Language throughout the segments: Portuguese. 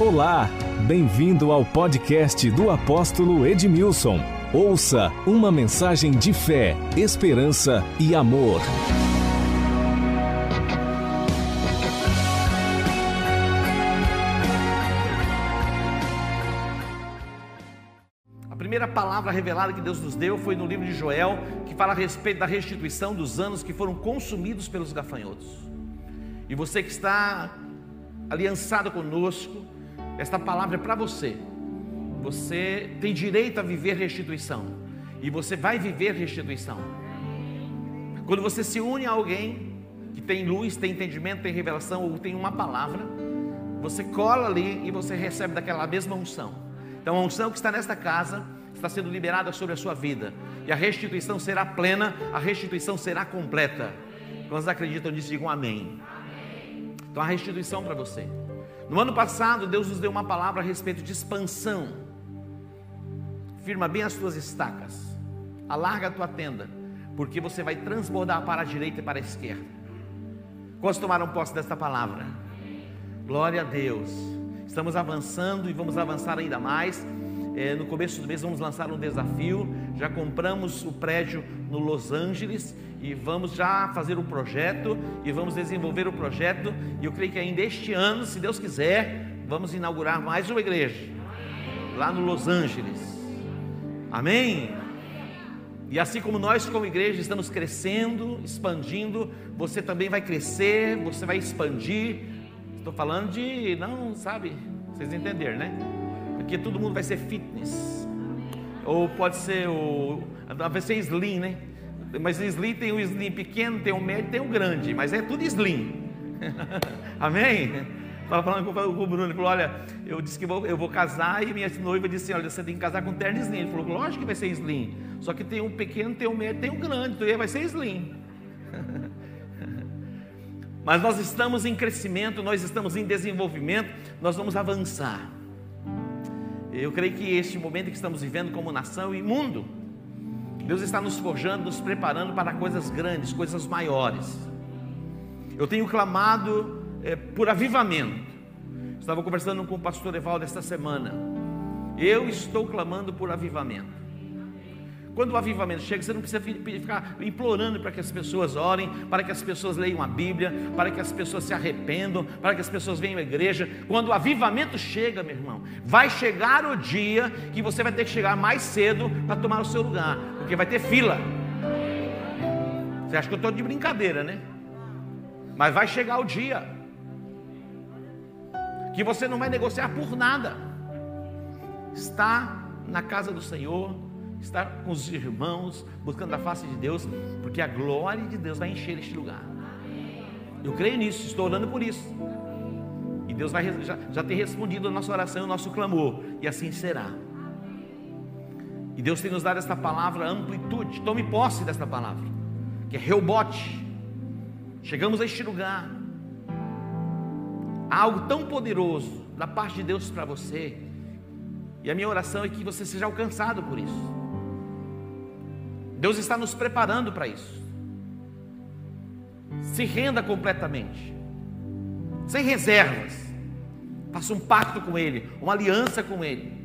Olá, bem-vindo ao podcast do apóstolo Edmilson. Ouça uma mensagem de fé, esperança e amor. A primeira palavra revelada que Deus nos deu foi no livro de Joel, que fala a respeito da restituição dos anos que foram consumidos pelos gafanhotos. E você que está aliançado conosco, esta palavra é para você. Você tem direito a viver restituição. E você vai viver restituição. Quando você se une a alguém que tem luz, tem entendimento, tem revelação ou tem uma palavra, você cola ali e você recebe daquela mesma unção. Então a unção que está nesta casa está sendo liberada sobre a sua vida. E a restituição será plena, a restituição será completa. Quantos acreditam nisso, digam amém. Então a restituição para você. No ano passado, Deus nos deu uma palavra a respeito de expansão. Firma bem as tuas estacas. Alarga a tua tenda, porque você vai transbordar para a direita e para a esquerda. Quantos tomaram posse desta palavra? Glória a Deus. Estamos avançando e vamos avançar ainda mais. É, no começo do mês vamos lançar um desafio. Já compramos o prédio no Los Angeles e vamos já fazer o projeto e vamos desenvolver o projeto. E eu creio que ainda este ano, se Deus quiser, vamos inaugurar mais uma igreja lá no Los Angeles. Amém? E assim como nós, como igreja, estamos crescendo, expandindo, você também vai crescer, você vai expandir. Estou falando de, não, sabe, vocês entenderam, né? Porque todo mundo vai ser fitness, ou pode ser o, vai ser slim, né? Mas slim tem o slim pequeno, tem o médio, tem o grande, mas é tudo slim. Amém? Estava falando com o Bruno, ele falou: Olha, eu disse que vou, eu vou casar e minha noiva disse: Olha, você tem que casar com terno slim. Ele falou: Lógico que vai ser slim, só que tem um pequeno, tem um médio, tem um grande, então vai ser slim. Mas nós estamos em crescimento, nós estamos em desenvolvimento, nós vamos avançar. Eu creio que este momento que estamos vivendo como nação e mundo, Deus está nos forjando, nos preparando para coisas grandes, coisas maiores. Eu tenho clamado é, por avivamento. Estava conversando com o pastor Evaldo esta semana. Eu estou clamando por avivamento. Quando o avivamento chega, você não precisa ficar implorando para que as pessoas orem, para que as pessoas leiam a Bíblia, para que as pessoas se arrependam, para que as pessoas venham à igreja. Quando o avivamento chega, meu irmão, vai chegar o dia que você vai ter que chegar mais cedo para tomar o seu lugar, porque vai ter fila. Você acha que eu estou de brincadeira, né? Mas vai chegar o dia que você não vai negociar por nada. Está na casa do Senhor, estar com os irmãos, buscando a face de Deus, porque a glória de Deus vai encher este lugar. Eu creio nisso, estou orando por isso. E Deus vai já, já respondido a nossa oração, o nosso clamor, e assim será. E Deus tem nos dado esta palavra amplitude. Tome posse desta palavra, que é rebote. Chegamos a este lugar. Há algo tão poderoso da parte de Deus para você. E a minha oração é que você seja alcançado por isso. Deus está nos preparando para isso. Se renda completamente, sem reservas. Faça um pacto com Ele, uma aliança com Ele.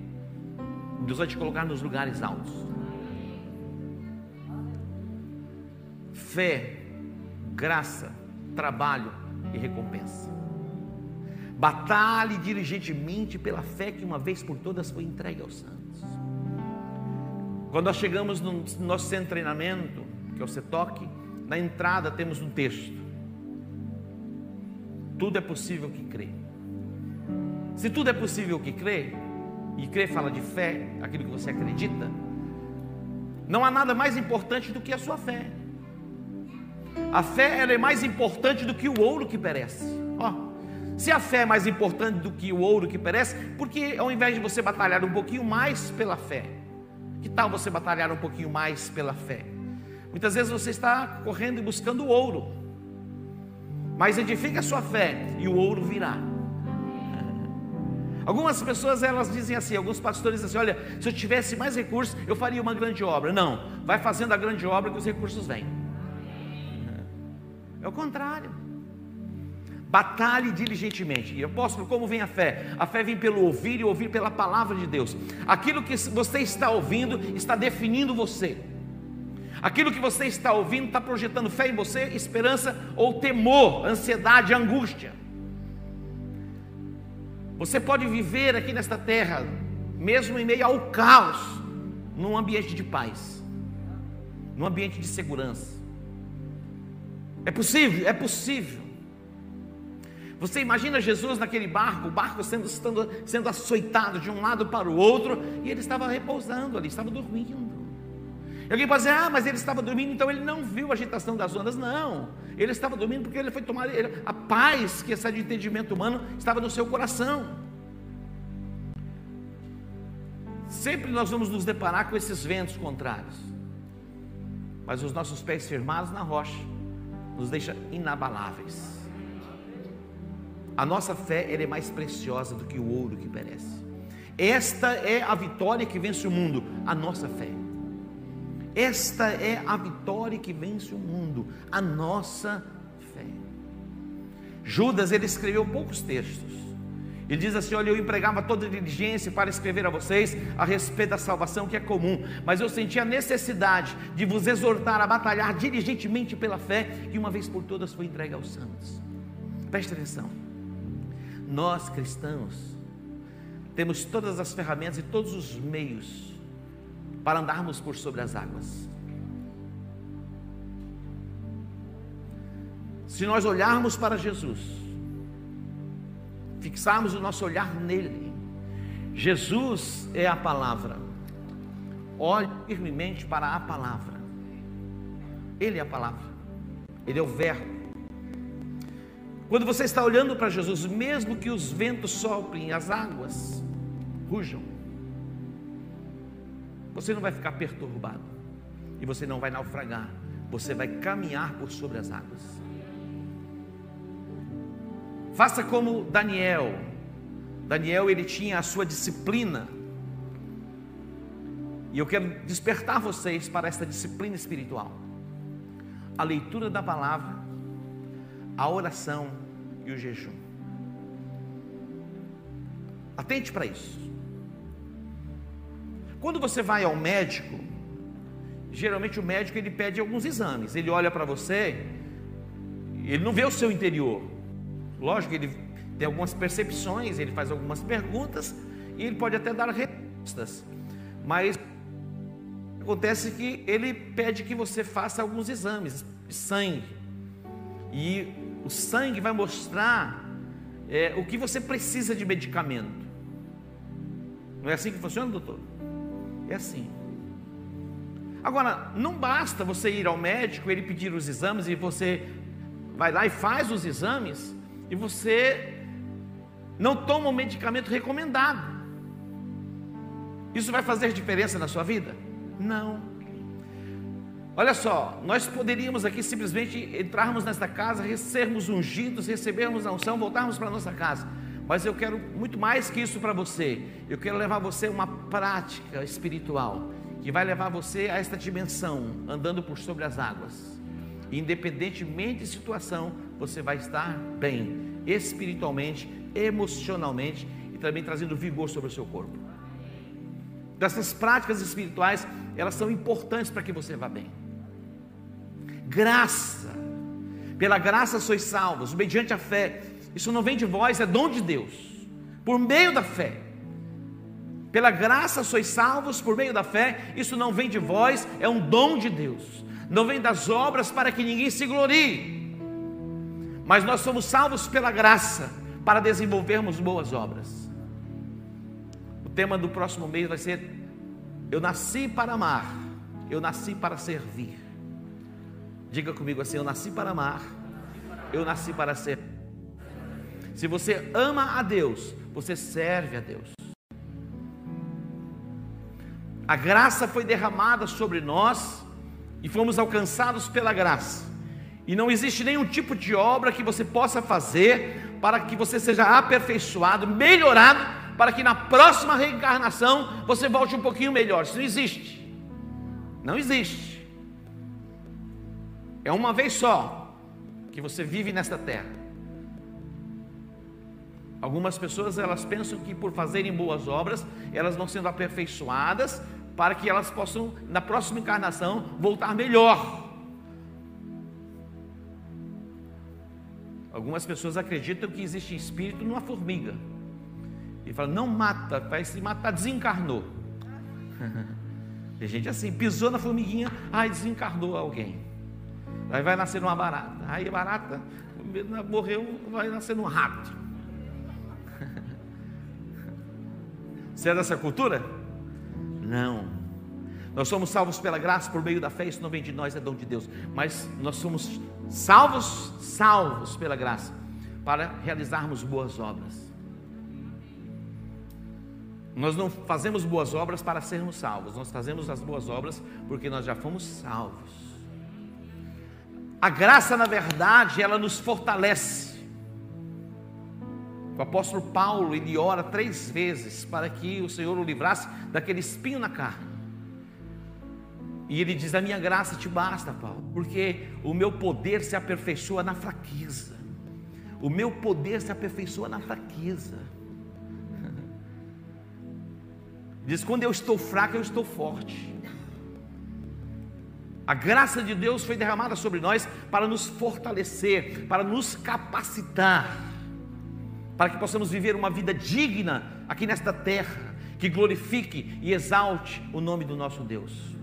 Deus vai te colocar nos lugares altos. Fé, graça, trabalho e recompensa. Batalhe diligentemente pela fé que uma vez por todas foi entregue aos santos. Quando nós chegamos no nosso centro de treinamento, que é o CETOC, na entrada temos um texto. Tudo é possível que crê. Se tudo é possível que crê, e crê fala de fé, aquilo que você acredita, não há nada mais importante do que a sua fé. A fé ela é mais importante do que o ouro que perece. Ó, se a fé é mais importante do que o ouro que perece, porque ao invés de você batalhar um pouquinho mais pela fé, que tal você batalhar um pouquinho mais pela fé? Muitas vezes você está correndo e buscando ouro, mas edifique a sua fé e o ouro virá. Algumas pessoas elas dizem assim, alguns pastores dizem assim: olha, se eu tivesse mais recursos, eu faria uma grande obra. Não, vai fazendo a grande obra que os recursos vêm. É o contrário. Batalhe diligentemente. E apóstolo, como vem a fé? A fé vem pelo ouvir e ouvir pela palavra de Deus. Aquilo que você está ouvindo está definindo você. Aquilo que você está ouvindo está projetando fé em você, esperança ou temor, ansiedade, angústia. Você pode viver aqui nesta terra, mesmo em meio ao caos, num ambiente de paz, num ambiente de segurança. É possível, é possível. Você imagina Jesus naquele barco, o barco sendo, sendo, sendo açoitado de um lado para o outro, e ele estava repousando ali, estava dormindo. E alguém pode dizer, ah, mas ele estava dormindo, então ele não viu a agitação das ondas. Não, ele estava dormindo porque ele foi tomar ele, a paz que essa de entendimento humano estava no seu coração. Sempre nós vamos nos deparar com esses ventos contrários, mas os nossos pés firmados na rocha nos deixa inabaláveis. A nossa fé é mais preciosa do que o ouro que perece. Esta é a vitória que vence o mundo, a nossa fé. Esta é a vitória que vence o mundo, a nossa fé. Judas ele escreveu poucos textos. Ele diz assim: Olha, eu empregava toda diligência para escrever a vocês a respeito da salvação que é comum, mas eu senti a necessidade de vos exortar a batalhar diligentemente pela fé que uma vez por todas foi entregue aos santos. Preste atenção, nós cristãos temos todas as ferramentas e todos os meios para andarmos por sobre as águas. Se nós olharmos para Jesus, fixarmos o nosso olhar nele, Jesus é a palavra. Olhe firmemente para a palavra. Ele é a palavra. Ele é o verbo. Quando você está olhando para Jesus, mesmo que os ventos soprem, as águas rujam, você não vai ficar perturbado e você não vai naufragar, você vai caminhar por sobre as águas. Faça como Daniel. Daniel ele tinha a sua disciplina. E eu quero despertar vocês para esta disciplina espiritual. A leitura da palavra, a oração e o jejum. Atente para isso. Quando você vai ao médico, geralmente o médico ele pede alguns exames. Ele olha para você, ele não vê o seu interior. Lógico, ele tem algumas percepções, ele faz algumas perguntas e ele pode até dar respostas. Mas acontece que ele pede que você faça alguns exames de sangue. E o sangue vai mostrar é, o que você precisa de medicamento. Não é assim que funciona, doutor? É assim. Agora, não basta você ir ao médico, ele pedir os exames e você vai lá e faz os exames e você não toma o medicamento recomendado. Isso vai fazer diferença na sua vida? Não. Olha só, nós poderíamos aqui simplesmente entrarmos nesta casa, sermos ungidos, recebermos a unção, voltarmos para a nossa casa. Mas eu quero muito mais que isso para você. Eu quero levar você a uma prática espiritual que vai levar você a esta dimensão, andando por sobre as águas. Independentemente de situação, você vai estar bem, espiritualmente, emocionalmente e também trazendo vigor sobre o seu corpo. Dessas práticas espirituais, elas são importantes para que você vá bem. Graça, pela graça sois salvos, mediante a fé. Isso não vem de vós, é dom de Deus, por meio da fé. Pela graça sois salvos por meio da fé, isso não vem de vós, é um dom de Deus. Não vem das obras para que ninguém se glorie. Mas nós somos salvos pela graça para desenvolvermos boas obras. O tema do próximo mês vai ser Eu nasci para amar, eu nasci para servir. Diga comigo assim: Eu nasci para amar, eu nasci para servir. Se você ama a Deus, você serve a Deus. A graça foi derramada sobre nós e fomos alcançados pela graça. E não existe nenhum tipo de obra que você possa fazer para que você seja aperfeiçoado, melhorado, para que na próxima reencarnação você volte um pouquinho melhor. Isso não existe. Não existe. É uma vez só que você vive nesta terra. Algumas pessoas elas pensam que por fazerem boas obras, elas vão sendo aperfeiçoadas para que elas possam na próxima encarnação voltar melhor. Algumas pessoas acreditam que existe espírito numa formiga. E falam, não mata, vai se matar, desencarnou. Tem gente assim, pisou na formiguinha, ai, desencarnou alguém. Aí vai nascer uma barata. Aí barata morreu, vai nascer um rato. Você é dessa cultura? Não. Nós somos salvos pela graça por meio da fé, isso não vem de nós, é dom de Deus. Mas nós somos salvos, salvos pela graça, para realizarmos boas obras. Nós não fazemos boas obras para sermos salvos, nós fazemos as boas obras porque nós já fomos salvos. A graça, na verdade, ela nos fortalece. O apóstolo Paulo, ele ora três vezes para que o Senhor o livrasse daquele espinho na carne. E ele diz: A minha graça te basta, Paulo, porque o meu poder se aperfeiçoa na fraqueza. O meu poder se aperfeiçoa na fraqueza. Diz: Quando eu estou fraco, eu estou forte. A graça de Deus foi derramada sobre nós para nos fortalecer, para nos capacitar, para que possamos viver uma vida digna aqui nesta terra, que glorifique e exalte o nome do nosso Deus.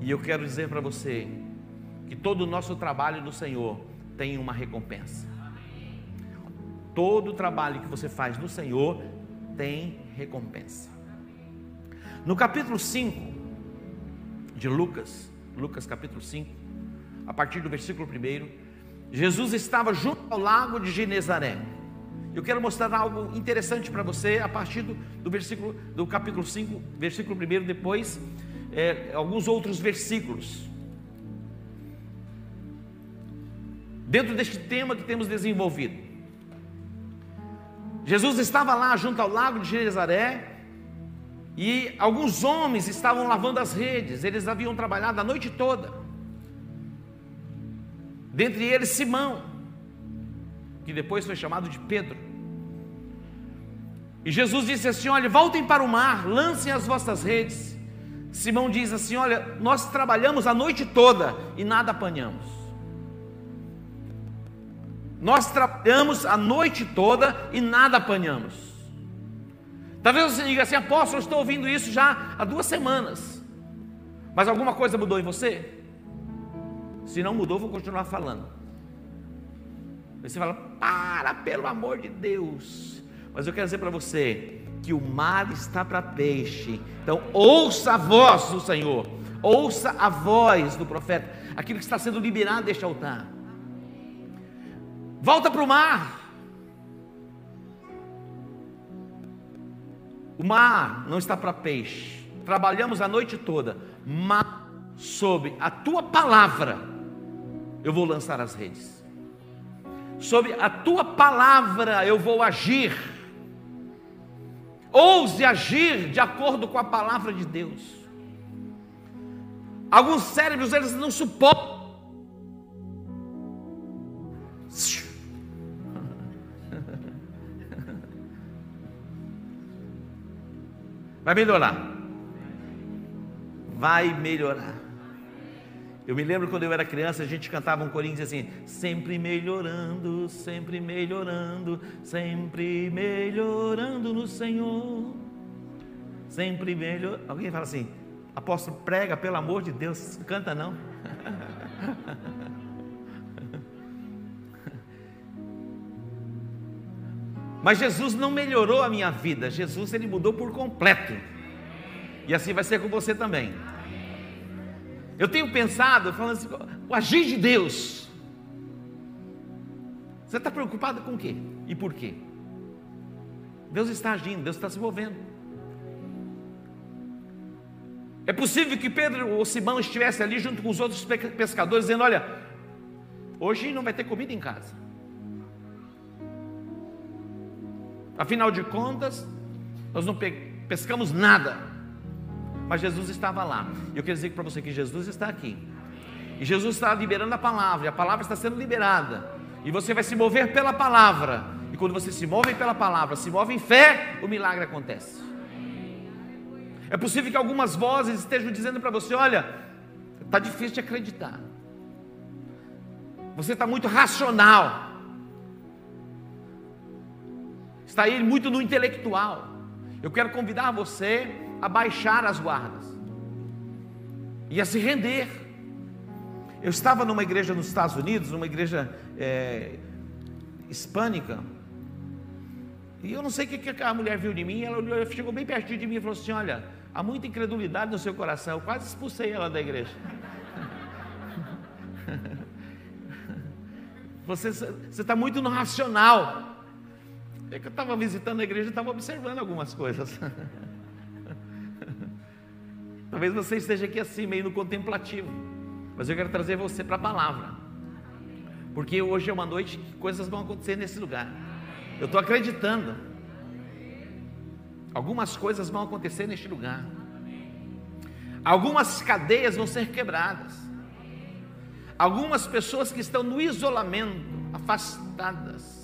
E eu quero dizer para você que todo o nosso trabalho no Senhor tem uma recompensa. Todo o trabalho que você faz no Senhor tem recompensa. No capítulo 5 de Lucas, Lucas capítulo 5, a partir do versículo 1, Jesus estava junto ao lago de Genezaré. Eu quero mostrar algo interessante para você a partir do, do versículo do capítulo 5, versículo 1, depois é, alguns outros versículos. Dentro deste tema que temos desenvolvido. Jesus estava lá junto ao lago de Genezaré e alguns homens estavam lavando as redes, eles haviam trabalhado a noite toda. Dentre eles Simão, que depois foi chamado de Pedro. E Jesus disse assim: Olha, voltem para o mar, lancem as vossas redes. Simão diz assim: Olha, nós trabalhamos a noite toda e nada apanhamos. Nós trabalhamos a noite toda e nada apanhamos. Talvez você diga assim, apóstolo, eu estou ouvindo isso já há duas semanas. Mas alguma coisa mudou em você? Se não mudou, vou continuar falando. Aí você fala, para, pelo amor de Deus. Mas eu quero dizer para você, que o mar está para peixe. Então, ouça a voz do Senhor, ouça a voz do profeta, aquilo que está sendo liberado deste altar. Volta para o mar. O mar não está para peixe. Trabalhamos a noite toda, mas sob a tua palavra eu vou lançar as redes. Sob a tua palavra eu vou agir Ouse agir de acordo com a palavra de Deus. Alguns cérebros eles não suportam. Vai melhorar. Vai melhorar. Eu me lembro quando eu era criança, a gente cantava um corinho assim: sempre melhorando, sempre melhorando, sempre melhorando no Senhor. Sempre melhor. Alguém fala assim: apóstolo, prega, pelo amor de Deus, canta não. Mas Jesus não melhorou a minha vida, Jesus ele mudou por completo. E assim vai ser com você também. Eu tenho pensado, falando assim, o agir de Deus. Você está preocupado com o quê? E por quê? Deus está agindo, Deus está se movendo. É possível que Pedro ou Simão estivesse ali junto com os outros pescadores, dizendo: Olha, hoje não vai ter comida em casa. Afinal de contas, nós não pescamos nada mas Jesus estava lá. Eu quero dizer para você que Jesus está aqui. E Jesus está liberando a palavra, e a palavra está sendo liberada. E você vai se mover pela palavra. E quando você se move pela palavra, se move em fé, o milagre acontece. É possível que algumas vozes estejam dizendo para você: olha, está difícil de acreditar. Você está muito racional. Está aí muito no intelectual. Eu quero convidar você a baixar as guardas e a se render. Eu estava numa igreja nos Estados Unidos, numa igreja é, hispânica, e eu não sei o que a mulher viu de mim, ela chegou bem pertinho de mim e falou assim: Olha, há muita incredulidade no seu coração. Eu quase expulsei ela da igreja. Você está muito no racional. É que eu estava visitando a igreja e estava observando algumas coisas. Talvez você esteja aqui assim, meio no contemplativo. Mas eu quero trazer você para a palavra. Porque hoje é uma noite que coisas vão acontecer nesse lugar. Eu estou acreditando. Algumas coisas vão acontecer neste lugar. Algumas cadeias vão ser quebradas. Algumas pessoas que estão no isolamento, afastadas,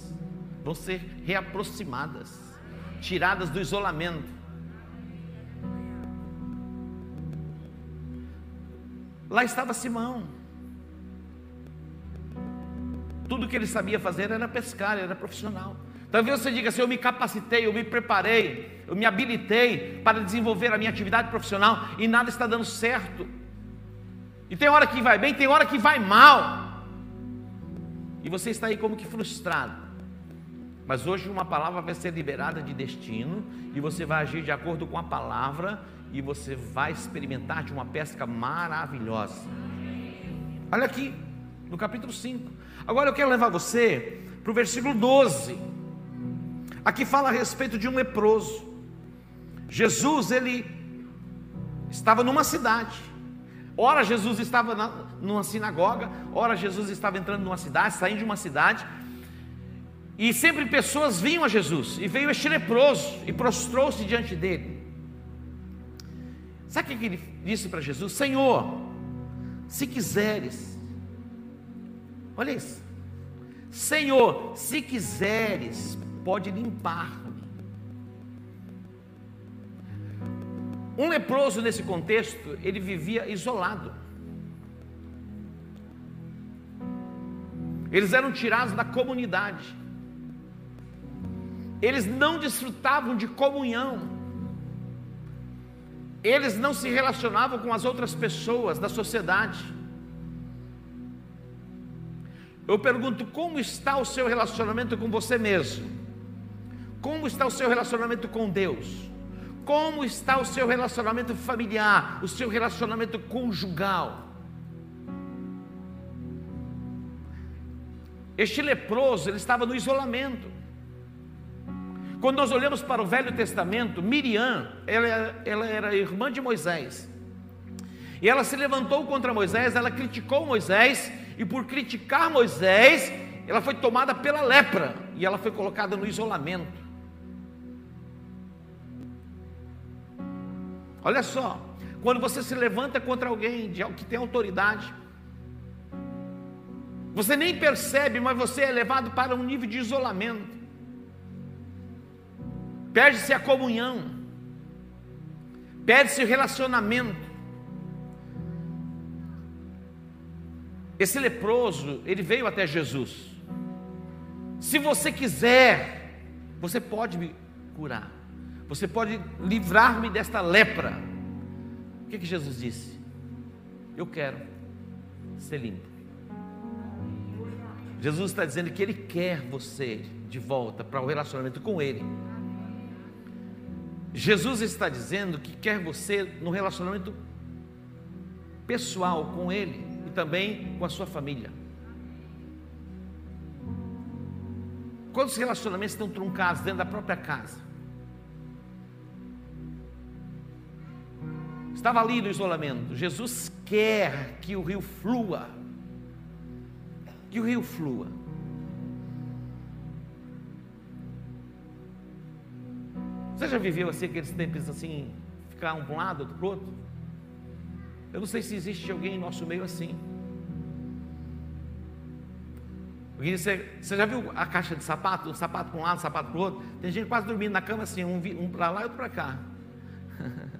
vão ser reaproximadas, tiradas do isolamento. Lá estava Simão. Tudo que ele sabia fazer era pescar, era profissional. Talvez você diga assim: eu me capacitei, eu me preparei, eu me habilitei para desenvolver a minha atividade profissional e nada está dando certo. E tem hora que vai bem, tem hora que vai mal. E você está aí como que frustrado. Mas hoje uma palavra vai ser liberada de destino e você vai agir de acordo com a palavra e você vai experimentar de uma pesca maravilhosa. Olha aqui, no capítulo 5. Agora eu quero levar você para o versículo 12. Aqui fala a respeito de um leproso. Jesus, ele estava numa cidade. Ora, Jesus estava na, numa sinagoga, ora, Jesus estava entrando numa cidade, saindo de uma cidade. E sempre pessoas vinham a Jesus. E veio este leproso e prostrou-se diante dele. Sabe o que ele disse para Jesus? Senhor, se quiseres, olha isso. Senhor, se quiseres, pode limpar-me. Um leproso nesse contexto, ele vivia isolado. Eles eram tirados da comunidade. Eles não desfrutavam de comunhão. Eles não se relacionavam com as outras pessoas da sociedade. Eu pergunto: como está o seu relacionamento com você mesmo? Como está o seu relacionamento com Deus? Como está o seu relacionamento familiar, o seu relacionamento conjugal? Este leproso, ele estava no isolamento. Quando nós olhamos para o Velho Testamento, Miriam, ela, ela era irmã de Moisés. E ela se levantou contra Moisés, ela criticou Moisés, e por criticar Moisés, ela foi tomada pela lepra, e ela foi colocada no isolamento. Olha só, quando você se levanta contra alguém que tem autoridade, você nem percebe, mas você é levado para um nível de isolamento. Perde-se a comunhão, perde-se o relacionamento. Esse leproso, ele veio até Jesus. Se você quiser, você pode me curar. Você pode livrar-me desta lepra. O que, que Jesus disse? Eu quero ser limpo. Jesus está dizendo que Ele quer você de volta para o relacionamento com Ele. Jesus está dizendo que quer você no relacionamento pessoal com Ele e também com a sua família. Quantos relacionamentos estão truncados dentro da própria casa? Estava ali no isolamento. Jesus quer que o rio flua. Que o rio flua. Você já viveu assim aqueles tempos assim, ficar um para um lado, outro para o outro? Eu não sei se existe alguém em nosso meio assim. Você, você já viu a caixa de sapato? Um sapato para um lado, um sapato para o outro? Tem gente quase dormindo na cama assim, um, um para lá e outro para cá.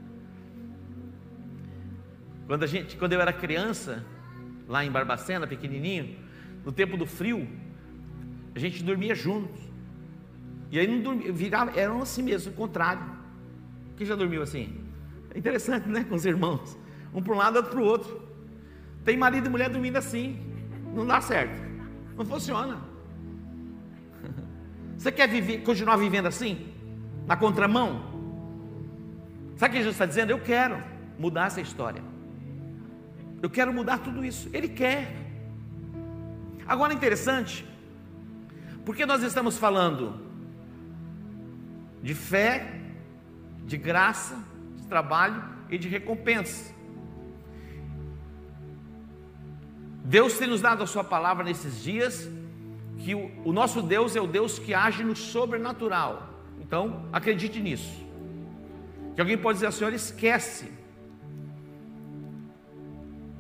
quando, a gente, quando eu era criança, lá em Barbacena, pequenininho, no tempo do frio, a gente dormia juntos. E aí não dormia, virava, eram assim mesmo, o contrário. Quem já dormiu assim? É interessante, né? Com os irmãos. Um para um lado, outro para o outro. Tem marido e mulher dormindo assim. Não dá certo. Não funciona. Você quer viver, continuar vivendo assim? Na contramão? Sabe o que Jesus está dizendo? Eu quero mudar essa história. Eu quero mudar tudo isso. Ele quer. Agora interessante, porque nós estamos falando de fé, de graça, de trabalho e de recompensa. Deus tem nos dado a Sua palavra nesses dias, que o, o nosso Deus é o Deus que age no sobrenatural. Então, acredite nisso. Que alguém pode dizer assim: olha, esquece.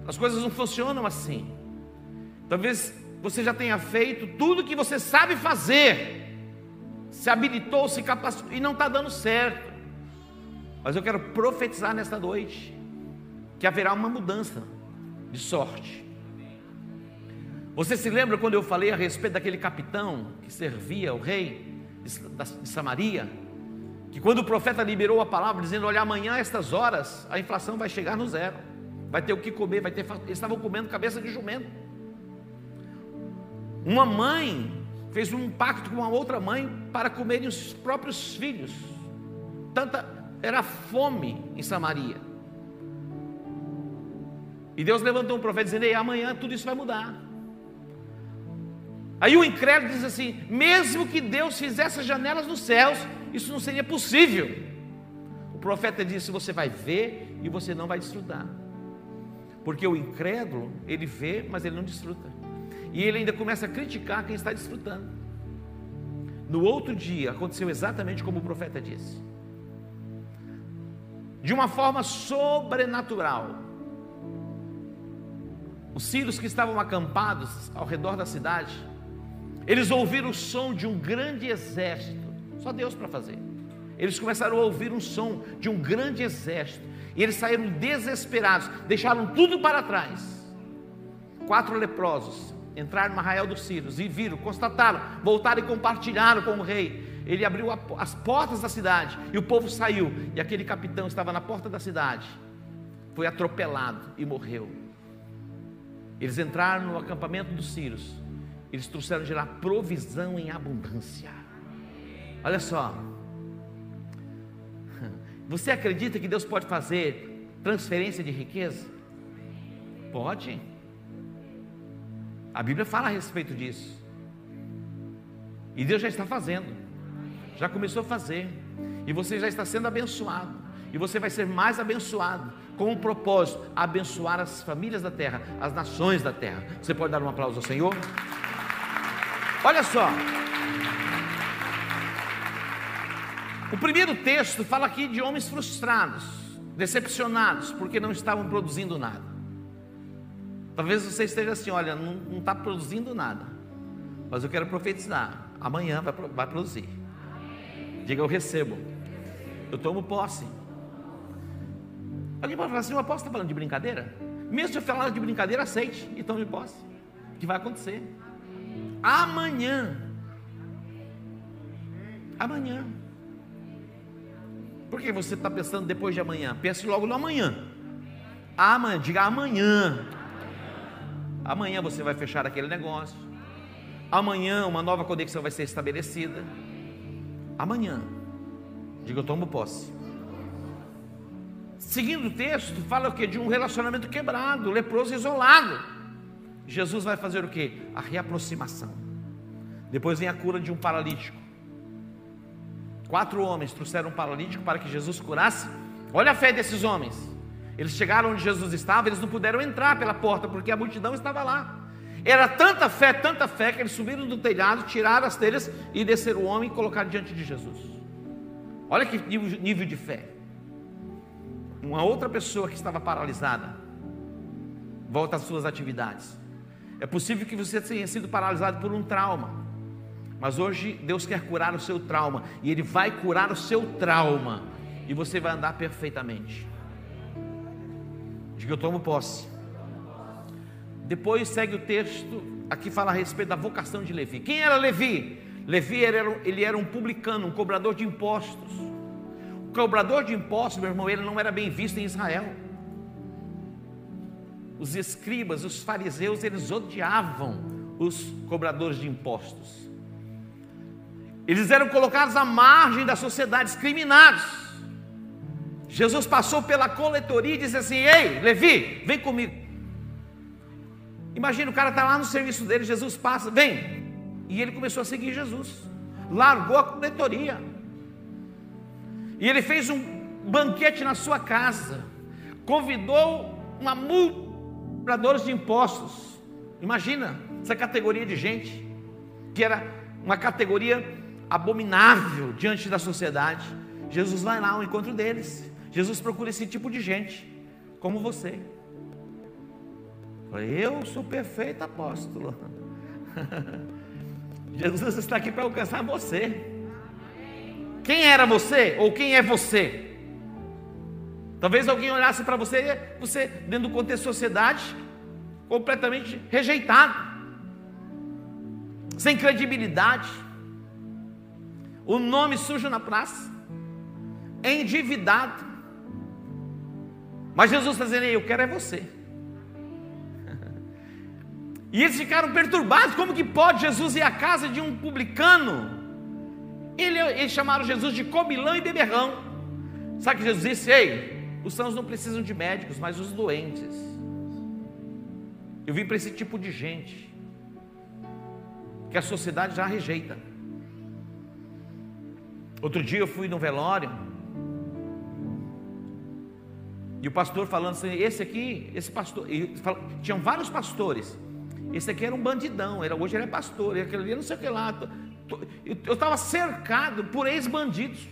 As coisas não funcionam assim. Talvez você já tenha feito tudo que você sabe fazer, se habilitou, se capacitou e não está dando certo. Mas eu quero profetizar nesta noite que haverá uma mudança de sorte. Você se lembra quando eu falei a respeito daquele capitão que servia o rei de Samaria? Que quando o profeta liberou a palavra dizendo: Olha, amanhã, a estas horas, a inflação vai chegar no zero, vai ter o que comer, vai ter. Eles estavam comendo cabeça de jumento. Uma mãe fez um pacto com uma outra mãe para comerem os próprios filhos. Tanta era fome em Samaria. E Deus levantou um profeta dizendo: Ei, amanhã tudo isso vai mudar. Aí o incrédulo diz assim: mesmo que Deus fizesse as janelas nos céus, isso não seria possível. O profeta disse: você vai ver e você não vai desfrutar. Porque o incrédulo, ele vê, mas ele não desfruta. E ele ainda começa a criticar quem está desfrutando. No outro dia, aconteceu exatamente como o profeta disse. De uma forma sobrenatural, os sírios que estavam acampados ao redor da cidade, eles ouviram o som de um grande exército, só Deus para fazer. Eles começaram a ouvir um som de um grande exército, e eles saíram desesperados, deixaram tudo para trás. Quatro leprosos entraram no arraial dos Sírios e viram, constataram, voltaram e compartilharam com o rei. Ele abriu as portas da cidade e o povo saiu, e aquele capitão estava na porta da cidade, foi atropelado e morreu. Eles entraram no acampamento dos Sírios eles trouxeram de lá provisão em abundância. Olha só. Você acredita que Deus pode fazer transferência de riqueza? Pode. A Bíblia fala a respeito disso. E Deus já está fazendo. Já começou a fazer. E você já está sendo abençoado. E você vai ser mais abençoado. Com o propósito: abençoar as famílias da terra, as nações da terra. Você pode dar um aplauso ao Senhor? Olha só. O primeiro texto fala aqui de homens frustrados, decepcionados, porque não estavam produzindo nada. Talvez você esteja assim: olha, não está produzindo nada, mas eu quero profetizar: amanhã vai, vai produzir. Diga, eu recebo, eu tomo posse. Alguém pode falar assim: o apóstolo está falando de brincadeira? Mesmo se eu falar de brincadeira, aceite e tome posse, que vai acontecer. Amanhã. Amanhã. Por que você está pensando depois de amanhã? Pense logo no amanhã. Amanhã, diga amanhã. Amanhã você vai fechar aquele negócio. Amanhã uma nova conexão vai ser estabelecida. Amanhã. Diga, eu tomo posse. Seguindo o texto, fala o que? De um relacionamento quebrado, leproso isolado. Jesus vai fazer o que? A reaproximação. Depois vem a cura de um paralítico. Quatro homens trouxeram um paralítico para que Jesus curasse. Olha a fé desses homens. Eles chegaram onde Jesus estava, eles não puderam entrar pela porta porque a multidão estava lá. Era tanta fé, tanta fé que eles subiram do telhado, tiraram as telhas e desceram o homem e colocaram diante de Jesus. Olha que nível de fé. Uma outra pessoa que estava paralisada volta às suas atividades. É possível que você tenha sido paralisado por um trauma. Mas hoje Deus quer curar o seu trauma. E Ele vai curar o seu trauma. E você vai andar perfeitamente. Diga eu tomo posse. Depois segue o texto, aqui fala a respeito da vocação de Levi. Quem era Levi? Levi era, ele era um publicano, um cobrador de impostos. O cobrador de impostos, meu irmão, ele não era bem visto em Israel. Os escribas, os fariseus, eles odiavam os cobradores de impostos. Eles eram colocados à margem da sociedade, discriminados. Jesus passou pela coletoria e disse assim: Ei, Levi, vem comigo. Imagina, o cara está lá no serviço dele, Jesus passa, vem. E ele começou a seguir Jesus. Largou a coletoria. E ele fez um banquete na sua casa. Convidou uma multadores de impostos. Imagina essa categoria de gente, que era uma categoria abominável diante da sociedade. Jesus vai lá ao encontro deles. Jesus procura esse tipo de gente, como você. Eu sou perfeito apóstolo. Jesus está aqui para alcançar você. Quem era você ou quem é você? Talvez alguém olhasse para você, você dentro do contexto da sociedade, completamente rejeitado, sem credibilidade, o nome sujo na praça, endividado. Mas Jesus está dizendo: Eu quero é você. E eles ficaram perturbados: como que pode Jesus ir à casa de um publicano? Ele, eles chamaram Jesus de cobilão e beberrão. Sabe que Jesus disse: Ei, os sãos não precisam de médicos, mas os doentes. Eu vim para esse tipo de gente que a sociedade já rejeita. Outro dia eu fui no velório e o pastor falando assim: esse aqui, esse pastor, e, tinham vários pastores. Esse aqui era um bandidão, era, hoje ele é pastor, e aquele ali não sei o que lá. Eu estava cercado por ex-bandidos.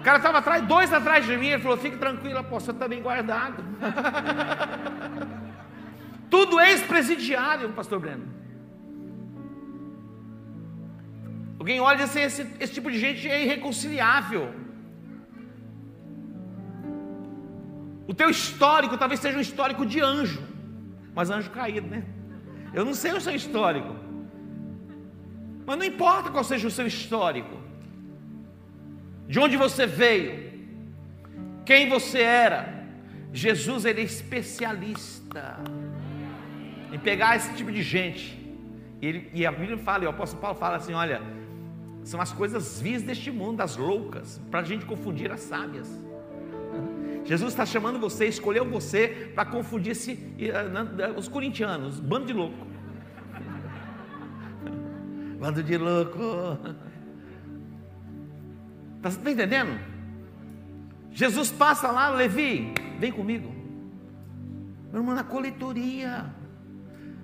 O cara estava atrás, dois atrás de mim, ele falou: fique tranquilo, você está bem guardado. Tudo ex-presidiário, pastor Breno. Alguém olha e diz assim: esse, esse tipo de gente é irreconciliável. O teu histórico talvez seja um histórico de anjo mas anjo caído, né? Eu não sei o seu histórico, mas não importa qual seja o seu histórico, de onde você veio, quem você era, Jesus ele é especialista em pegar esse tipo de gente. E, ele, e a Bíblia fala, e o apóstolo Paulo fala assim: olha, são as coisas vis deste mundo, as loucas, para a gente confundir as sábias. Jesus está chamando você, escolheu você para confundir esse, eh, os corintianos, bando de louco. Bando de louco. Está tá entendendo? Jesus passa lá, Levi, vem comigo. Meu irmão, na coletoria,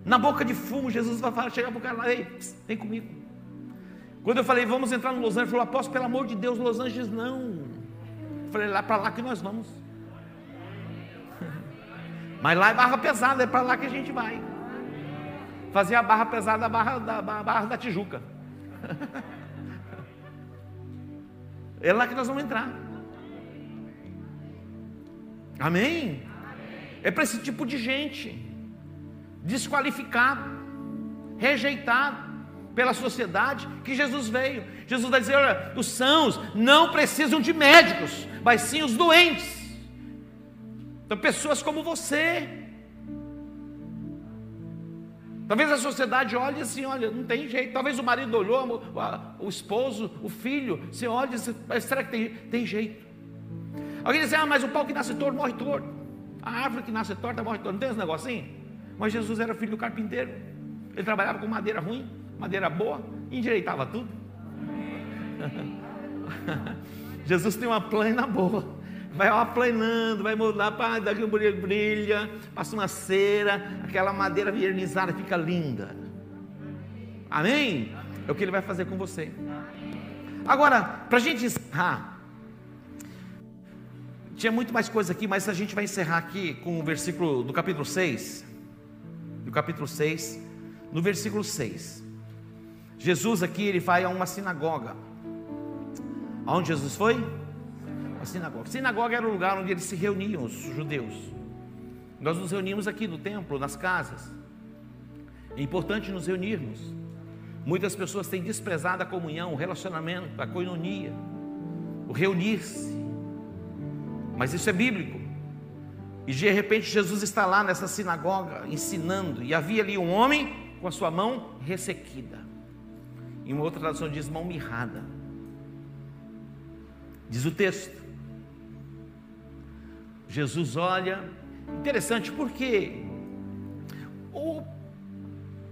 na boca de fumo, Jesus vai falar, chegar para o cara lá, ei, vem comigo. Quando eu falei, vamos entrar no Los Angeles, ele falou, apóstolo, pelo amor de Deus, Los Angeles não. Eu falei, lá para lá que nós vamos. Mas lá é barra pesada, é para lá que a gente vai. Fazer a barra pesada da barra da, barra da Tijuca. É lá que nós vamos entrar. Amém? É para esse tipo de gente, desqualificado, rejeitado pela sociedade, que Jesus veio. Jesus vai dizer: olha, os sãos não precisam de médicos, mas sim os doentes. Então, pessoas como você. Talvez a sociedade olhe assim, olha, não tem jeito. Talvez o marido olhou, o, esposo, o filho, você olha e diz, será que tem, tem jeito? Alguém diz, ah, mas o pau que nasce torto morre torto. A árvore que nasce torta morre torto. Não tem esse negocinho? Mas Jesus era filho do carpinteiro. Ele trabalhava com madeira ruim, madeira boa, endireitava tudo. Jesus tem uma plana boa vai aplanando, vai mudar, pá, daqui um brilha, passa uma cera, aquela madeira vernizada fica linda. Amém? É o que ele vai fazer com você. Agora, para a gente encerrar, tinha muito mais coisa aqui, mas a gente vai encerrar aqui com o versículo do capítulo 6. capítulo 6, no versículo 6. Jesus aqui ele vai a uma sinagoga. Aonde Jesus foi? Sinagoga. Sinagoga era o lugar onde eles se reuniam, os judeus. Nós nos reunimos aqui no templo, nas casas. É importante nos reunirmos. Muitas pessoas têm desprezado a comunhão, o relacionamento, a coinonia, o reunir-se. Mas isso é bíblico. E de repente Jesus está lá nessa sinagoga ensinando, e havia ali um homem com a sua mão ressequida. Em uma outra tradução diz mão mirrada. Diz o texto. Jesus olha, interessante porque o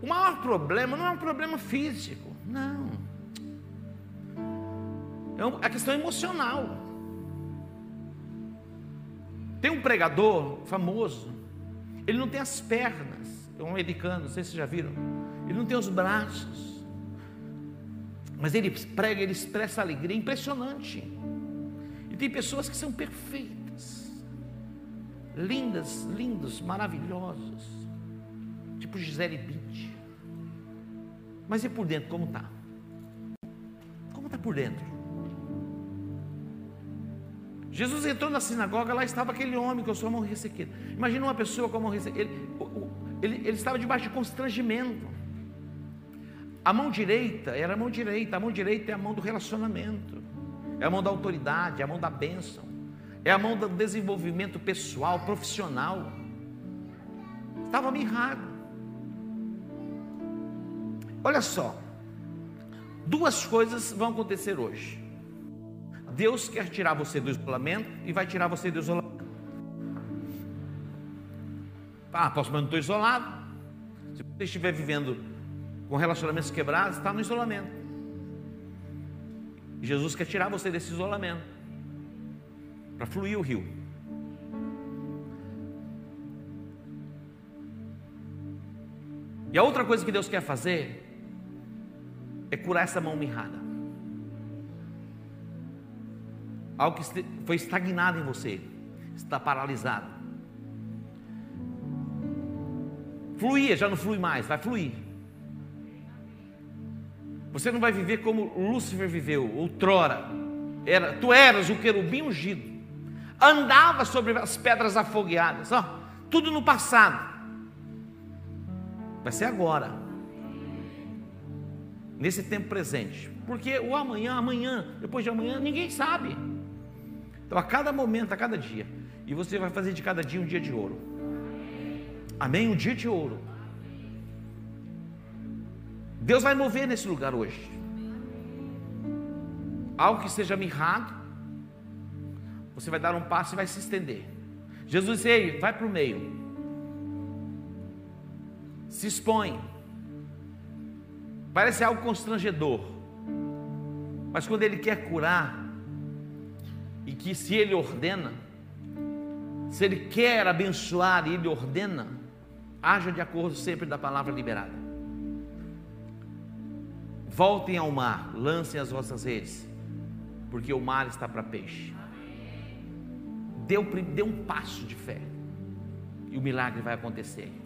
o maior problema não é um problema físico, não. É a questão emocional. Tem um pregador famoso, ele não tem as pernas, é um americano, não sei se vocês já viram, ele não tem os braços, mas ele prega, ele expressa alegria, impressionante. E tem pessoas que são perfeitas, lindas, lindos, maravilhosos, tipo Gisele Bündchen. Mas e por dentro, como está? Como está por dentro? Jesus entrou na sinagoga, lá estava aquele homem com a sua mão ressequida. Imagina uma pessoa com a mão ressequida. Ele, ele, ele estava debaixo de constrangimento. A mão direita era a mão direita, a mão direita é a mão do relacionamento, é a mão da autoridade, é a mão da bênção, é a mão do desenvolvimento pessoal, profissional. Estava mirrado. Olha só, duas coisas vão acontecer hoje. Deus quer tirar você do isolamento e vai tirar você do isolamento. Ah, posso, mas não estou isolado. Se você estiver vivendo com relacionamentos quebrados, está no isolamento. Jesus quer tirar você desse isolamento para fluir o rio. E a outra coisa que Deus quer fazer é curar essa mão mirrada. Algo que foi estagnado em você, está paralisado. Fluía, já não flui mais, vai fluir. Você não vai viver como Lúcifer viveu, outrora. Era, tu eras o querubim ungido, andava sobre as pedras afogueadas, ó, tudo no passado. Vai ser agora nesse tempo presente. Porque o amanhã, amanhã, depois de amanhã, ninguém sabe. Então, a cada momento, a cada dia. E você vai fazer de cada dia um dia de ouro. Amém? Um dia de ouro. Deus vai mover nesse lugar hoje. Algo que seja mirrado, você vai dar um passo e vai se estender. Jesus disse: Ei, vai para o meio. Se expõe. Parece algo constrangedor. Mas quando ele quer curar, e que se ele ordena, se ele quer abençoar e ele ordena, haja de acordo sempre da palavra liberada. Voltem ao mar, lancem as vossas redes, porque o mar está para peixe. Dê, um passo de fé, e o milagre vai acontecer.